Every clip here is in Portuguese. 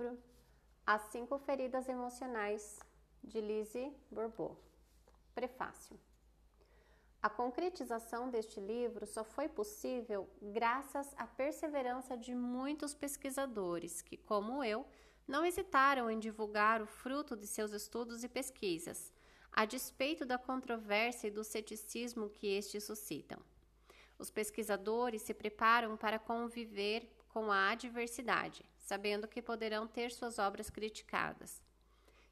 livro As Cinco Feridas Emocionais, de Lise Bourbeau. Prefácio. A concretização deste livro só foi possível graças à perseverança de muitos pesquisadores que, como eu, não hesitaram em divulgar o fruto de seus estudos e pesquisas, a despeito da controvérsia e do ceticismo que estes suscitam. Os pesquisadores se preparam para conviver com a adversidade, sabendo que poderão ter suas obras criticadas.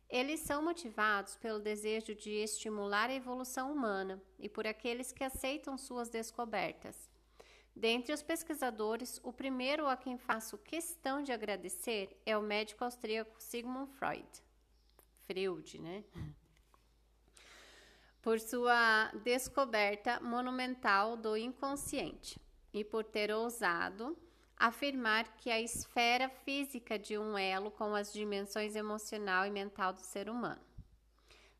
Eles são motivados pelo desejo de estimular a evolução humana e por aqueles que aceitam suas descobertas. Dentre os pesquisadores, o primeiro a quem faço questão de agradecer é o médico austríaco Sigmund Freud. Freud, né? Por sua descoberta monumental do inconsciente e por ter ousado afirmar que a esfera física de um elo com as dimensões emocional e mental do ser humano.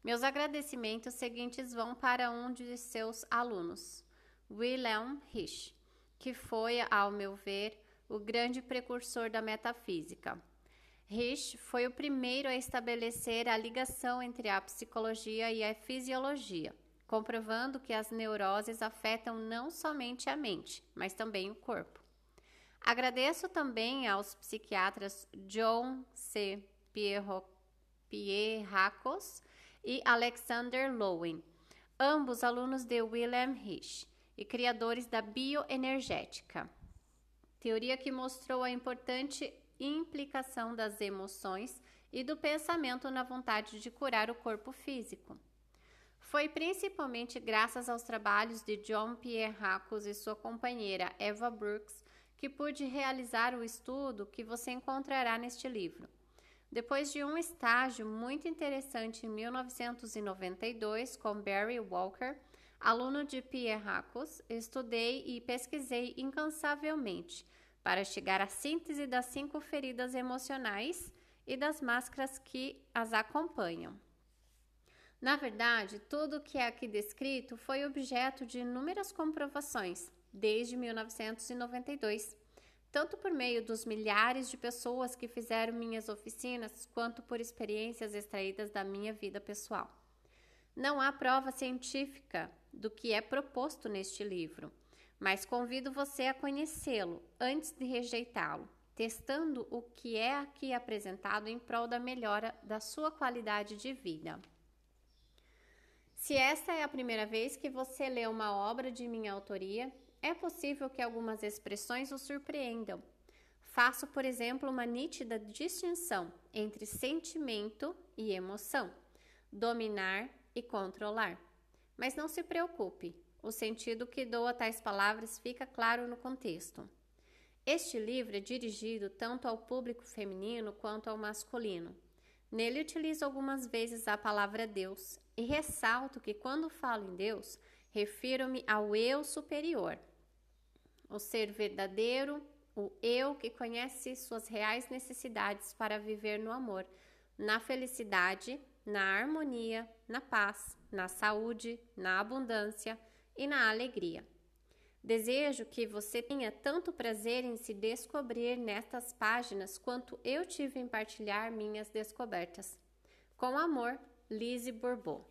Meus agradecimentos seguintes vão para um de seus alunos, Wilhelm Reich, que foi, ao meu ver, o grande precursor da metafísica. Reich foi o primeiro a estabelecer a ligação entre a psicologia e a fisiologia, comprovando que as neuroses afetam não somente a mente, mas também o corpo. Agradeço também aos psiquiatras John C. Pierracos e Alexander Lowen, ambos alunos de Wilhelm Reich e criadores da bioenergética, teoria que mostrou a importante implicação das emoções e do pensamento na vontade de curar o corpo físico. Foi principalmente graças aos trabalhos de John Pierracos e sua companheira Eva Brooks que pude realizar o estudo que você encontrará neste livro. Depois de um estágio muito interessante em 1992 com Barry Walker, aluno de Pierre Racos, estudei e pesquisei incansavelmente para chegar à síntese das cinco feridas emocionais e das máscaras que as acompanham. Na verdade, tudo o que é aqui descrito foi objeto de inúmeras comprovações, desde 1992, tanto por meio dos milhares de pessoas que fizeram minhas oficinas, quanto por experiências extraídas da minha vida pessoal. Não há prova científica do que é proposto neste livro, mas convido você a conhecê-lo antes de rejeitá-lo, testando o que é aqui apresentado em prol da melhora da sua qualidade de vida. Se esta é a primeira vez que você lê uma obra de minha autoria, é possível que algumas expressões o surpreendam. Faço, por exemplo, uma nítida distinção entre sentimento e emoção, dominar e controlar. Mas não se preocupe, o sentido que dou a tais palavras fica claro no contexto. Este livro é dirigido tanto ao público feminino quanto ao masculino. Nele utilizo algumas vezes a palavra Deus e ressalto que quando falo em Deus, refiro-me ao eu superior, o ser verdadeiro, o eu que conhece suas reais necessidades para viver no amor, na felicidade, na harmonia, na paz, na saúde, na abundância e na alegria. Desejo que você tenha tanto prazer em se descobrir nestas páginas quanto eu tive em partilhar minhas descobertas. Com amor, Lise Bourbeau.